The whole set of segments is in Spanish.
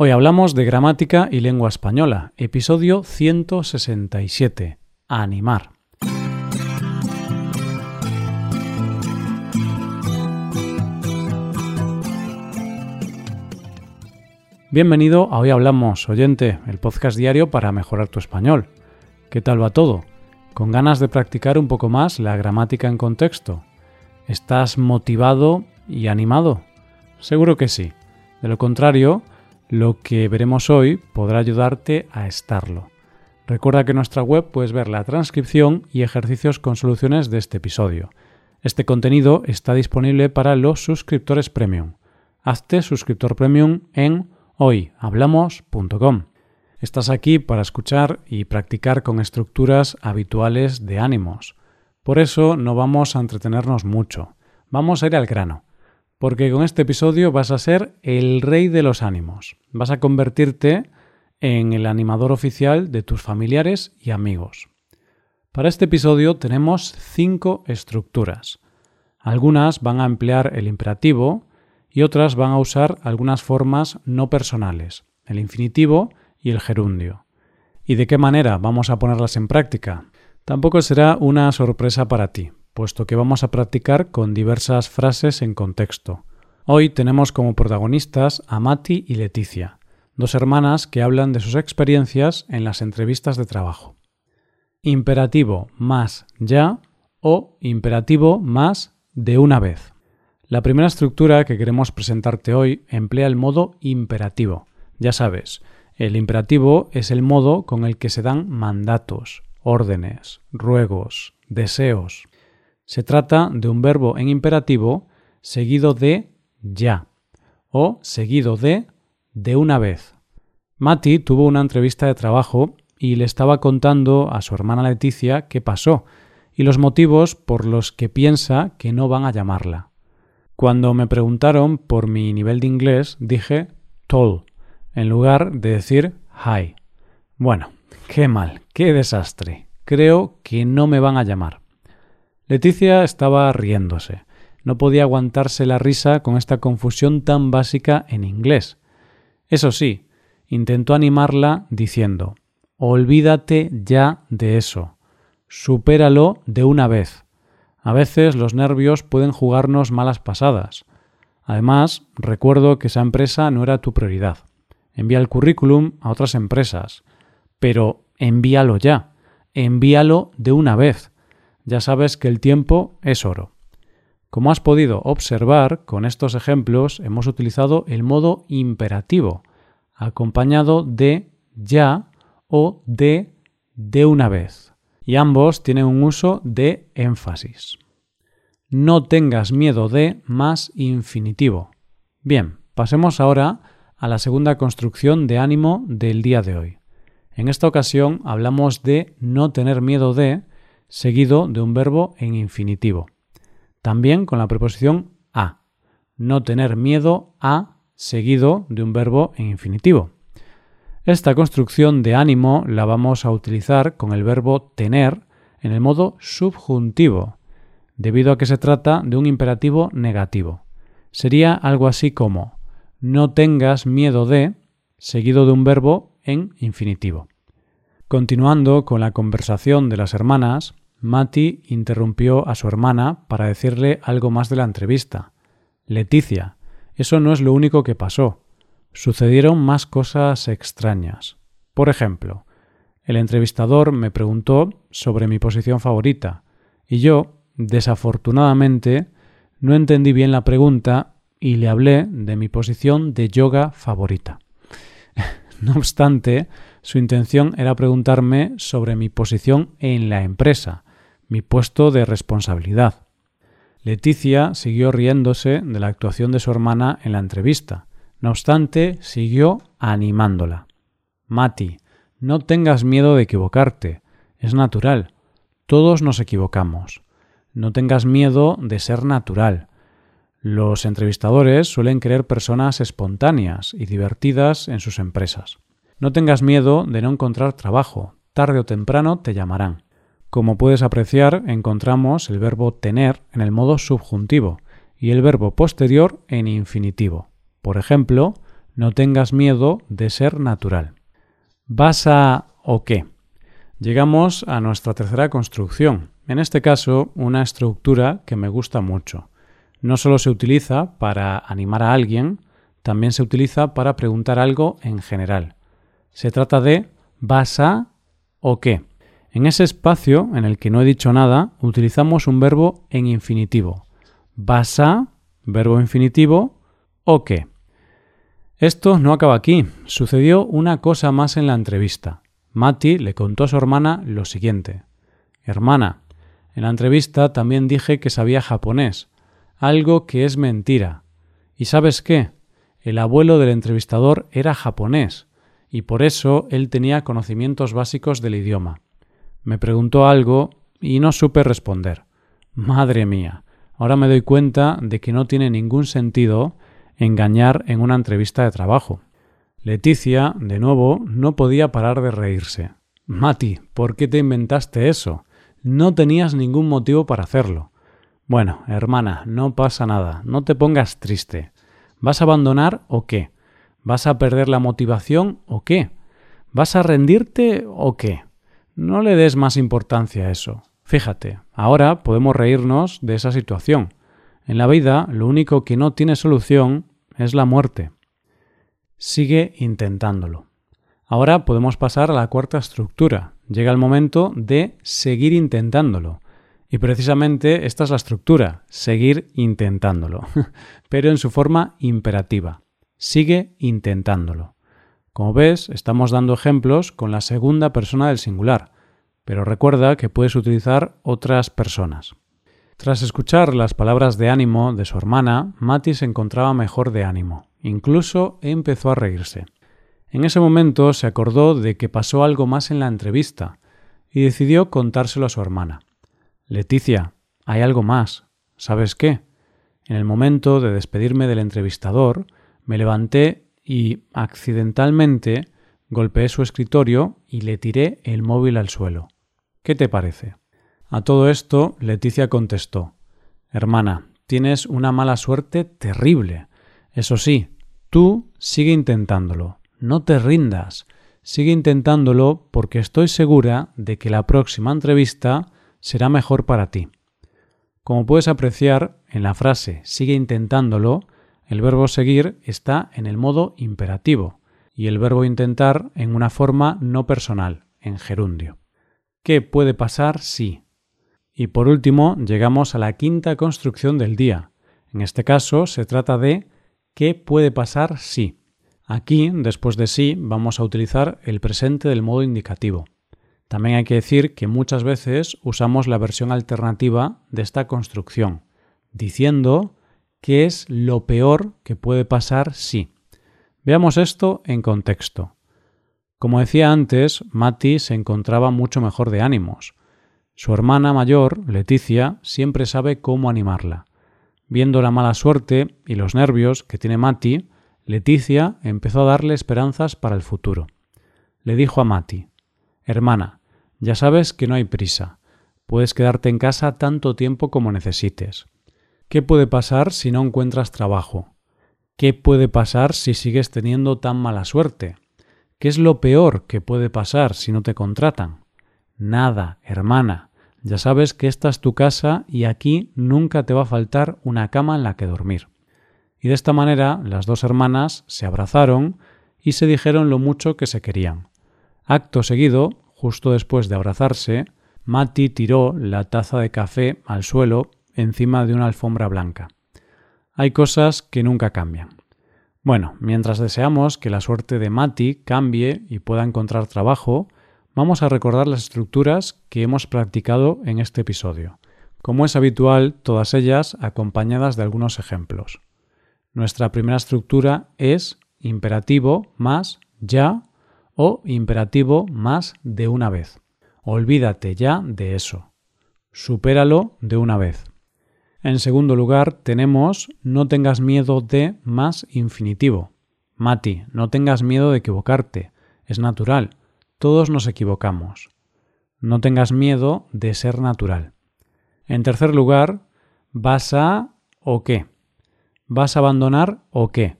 Hoy hablamos de gramática y lengua española, episodio 167. Animar. Bienvenido a Hoy Hablamos, oyente, el podcast diario para mejorar tu español. ¿Qué tal va todo? ¿Con ganas de practicar un poco más la gramática en contexto? ¿Estás motivado y animado? Seguro que sí. De lo contrario, lo que veremos hoy podrá ayudarte a estarlo. Recuerda que en nuestra web puedes ver la transcripción y ejercicios con soluciones de este episodio. Este contenido está disponible para los suscriptores premium. Hazte suscriptor premium en hoyhablamos.com. Estás aquí para escuchar y practicar con estructuras habituales de ánimos. Por eso no vamos a entretenernos mucho. Vamos a ir al grano porque con este episodio vas a ser el rey de los ánimos. Vas a convertirte en el animador oficial de tus familiares y amigos. Para este episodio tenemos cinco estructuras. Algunas van a emplear el imperativo y otras van a usar algunas formas no personales, el infinitivo y el gerundio. ¿Y de qué manera vamos a ponerlas en práctica? Tampoco será una sorpresa para ti, puesto que vamos a practicar con diversas frases en contexto. Hoy tenemos como protagonistas a Mati y Leticia, dos hermanas que hablan de sus experiencias en las entrevistas de trabajo. Imperativo más ya o imperativo más de una vez. La primera estructura que queremos presentarte hoy emplea el modo imperativo. Ya sabes, el imperativo es el modo con el que se dan mandatos, órdenes, ruegos, deseos. Se trata de un verbo en imperativo seguido de ya o seguido de de una vez. Mati tuvo una entrevista de trabajo y le estaba contando a su hermana Leticia qué pasó y los motivos por los que piensa que no van a llamarla. Cuando me preguntaron por mi nivel de inglés, dije tall en lugar de decir hi. Bueno, qué mal, qué desastre. Creo que no me van a llamar. Leticia estaba riéndose. No podía aguantarse la risa con esta confusión tan básica en inglés. Eso sí, intentó animarla diciendo Olvídate ya de eso. Supéralo de una vez. A veces los nervios pueden jugarnos malas pasadas. Además, recuerdo que esa empresa no era tu prioridad. Envía el currículum a otras empresas. Pero envíalo ya. Envíalo de una vez ya sabes que el tiempo es oro. Como has podido observar, con estos ejemplos hemos utilizado el modo imperativo, acompañado de ya o de de una vez, y ambos tienen un uso de énfasis. No tengas miedo de más infinitivo. Bien, pasemos ahora a la segunda construcción de ánimo del día de hoy. En esta ocasión hablamos de no tener miedo de seguido de un verbo en infinitivo. También con la preposición a. No tener miedo a seguido de un verbo en infinitivo. Esta construcción de ánimo la vamos a utilizar con el verbo tener en el modo subjuntivo, debido a que se trata de un imperativo negativo. Sería algo así como no tengas miedo de seguido de un verbo en infinitivo. Continuando con la conversación de las hermanas, Mati interrumpió a su hermana para decirle algo más de la entrevista. Leticia, eso no es lo único que pasó. Sucedieron más cosas extrañas. Por ejemplo, el entrevistador me preguntó sobre mi posición favorita, y yo, desafortunadamente, no entendí bien la pregunta y le hablé de mi posición de yoga favorita. no obstante, su intención era preguntarme sobre mi posición en la empresa, mi puesto de responsabilidad. Leticia siguió riéndose de la actuación de su hermana en la entrevista. No obstante, siguió animándola. Mati, no tengas miedo de equivocarte. Es natural. Todos nos equivocamos. No tengas miedo de ser natural. Los entrevistadores suelen querer personas espontáneas y divertidas en sus empresas. No tengas miedo de no encontrar trabajo. Tarde o temprano te llamarán. Como puedes apreciar, encontramos el verbo tener en el modo subjuntivo y el verbo posterior en infinitivo. Por ejemplo, No tengas miedo de ser natural. ¿Vas a o qué? Llegamos a nuestra tercera construcción. En este caso, una estructura que me gusta mucho. No solo se utiliza para animar a alguien, también se utiliza para preguntar algo en general. Se trata de ¿vas a o qué? En ese espacio en el que no he dicho nada, utilizamos un verbo en infinitivo. ¿Vas a? Verbo infinitivo o qué? Esto no acaba aquí. Sucedió una cosa más en la entrevista. Mati le contó a su hermana lo siguiente. Hermana, en la entrevista también dije que sabía japonés, algo que es mentira. ¿Y sabes qué? El abuelo del entrevistador era japonés, y por eso él tenía conocimientos básicos del idioma. Me preguntó algo y no supe responder. Madre mía, ahora me doy cuenta de que no tiene ningún sentido engañar en una entrevista de trabajo. Leticia, de nuevo, no podía parar de reírse. Mati, ¿por qué te inventaste eso? No tenías ningún motivo para hacerlo. Bueno, hermana, no pasa nada, no te pongas triste. ¿Vas a abandonar o qué? ¿Vas a perder la motivación o qué? ¿Vas a rendirte o qué? No le des más importancia a eso. Fíjate, ahora podemos reírnos de esa situación. En la vida lo único que no tiene solución es la muerte. Sigue intentándolo. Ahora podemos pasar a la cuarta estructura. Llega el momento de seguir intentándolo. Y precisamente esta es la estructura, seguir intentándolo, pero en su forma imperativa. Sigue intentándolo. Como ves, estamos dando ejemplos con la segunda persona del singular, pero recuerda que puedes utilizar otras personas. Tras escuchar las palabras de ánimo de su hermana, Mati se encontraba mejor de ánimo. Incluso empezó a reírse. En ese momento se acordó de que pasó algo más en la entrevista y decidió contárselo a su hermana. Leticia, hay algo más. ¿Sabes qué? En el momento de despedirme del entrevistador, me levanté y accidentalmente golpeé su escritorio y le tiré el móvil al suelo. ¿Qué te parece? A todo esto, Leticia contestó Hermana, tienes una mala suerte terrible. Eso sí, tú sigue intentándolo. No te rindas. Sigue intentándolo porque estoy segura de que la próxima entrevista será mejor para ti. Como puedes apreciar, en la frase sigue intentándolo, el verbo seguir está en el modo imperativo y el verbo intentar en una forma no personal, en gerundio. ¿Qué puede pasar si? Y por último, llegamos a la quinta construcción del día. En este caso, se trata de ¿qué puede pasar si? Aquí, después de sí, vamos a utilizar el presente del modo indicativo. También hay que decir que muchas veces usamos la versión alternativa de esta construcción, diciendo qué es lo peor que puede pasar si. Veamos esto en contexto. Como decía antes, Mati se encontraba mucho mejor de ánimos. Su hermana mayor, Leticia, siempre sabe cómo animarla. Viendo la mala suerte y los nervios que tiene Mati, Leticia empezó a darle esperanzas para el futuro. Le dijo a Mati, Hermana, ya sabes que no hay prisa. Puedes quedarte en casa tanto tiempo como necesites. ¿Qué puede pasar si no encuentras trabajo? ¿Qué puede pasar si sigues teniendo tan mala suerte? ¿Qué es lo peor que puede pasar si no te contratan? Nada, hermana. Ya sabes que esta es tu casa y aquí nunca te va a faltar una cama en la que dormir. Y de esta manera las dos hermanas se abrazaron y se dijeron lo mucho que se querían. Acto seguido, justo después de abrazarse, Mati tiró la taza de café al suelo encima de una alfombra blanca. Hay cosas que nunca cambian. Bueno, mientras deseamos que la suerte de Mati cambie y pueda encontrar trabajo, vamos a recordar las estructuras que hemos practicado en este episodio. Como es habitual, todas ellas acompañadas de algunos ejemplos. Nuestra primera estructura es imperativo más ya o imperativo más de una vez. Olvídate ya de eso. Supéralo de una vez. En segundo lugar, tenemos no tengas miedo de más infinitivo. Mati, no tengas miedo de equivocarte. Es natural. Todos nos equivocamos. No tengas miedo de ser natural. En tercer lugar, ¿vas a o qué? ¿Vas a abandonar o qué?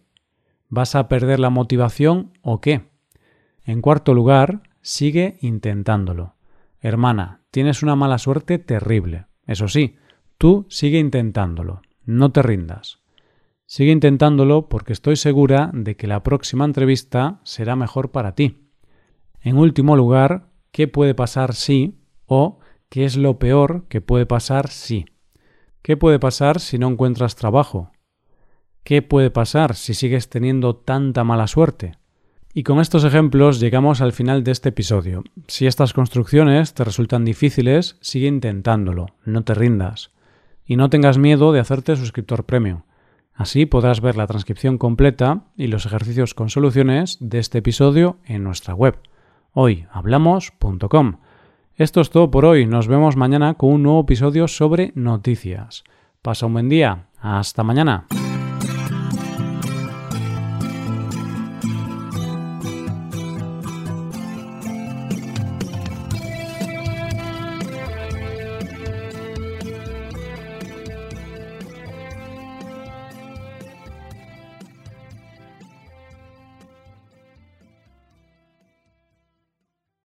¿Vas a perder la motivación o qué? En cuarto lugar, sigue intentándolo. Hermana, tienes una mala suerte terrible. Eso sí, tú sigue intentándolo. No te rindas. Sigue intentándolo porque estoy segura de que la próxima entrevista será mejor para ti. En último lugar, ¿qué puede pasar si o qué es lo peor que puede pasar si? ¿Qué puede pasar si no encuentras trabajo? ¿Qué puede pasar si sigues teniendo tanta mala suerte? Y con estos ejemplos llegamos al final de este episodio. Si estas construcciones te resultan difíciles, sigue intentándolo, no te rindas. Y no tengas miedo de hacerte suscriptor premium. Así podrás ver la transcripción completa y los ejercicios con soluciones de este episodio en nuestra web hoyhablamos.com. Esto es todo por hoy. Nos vemos mañana con un nuevo episodio sobre noticias. Pasa un buen día. Hasta mañana.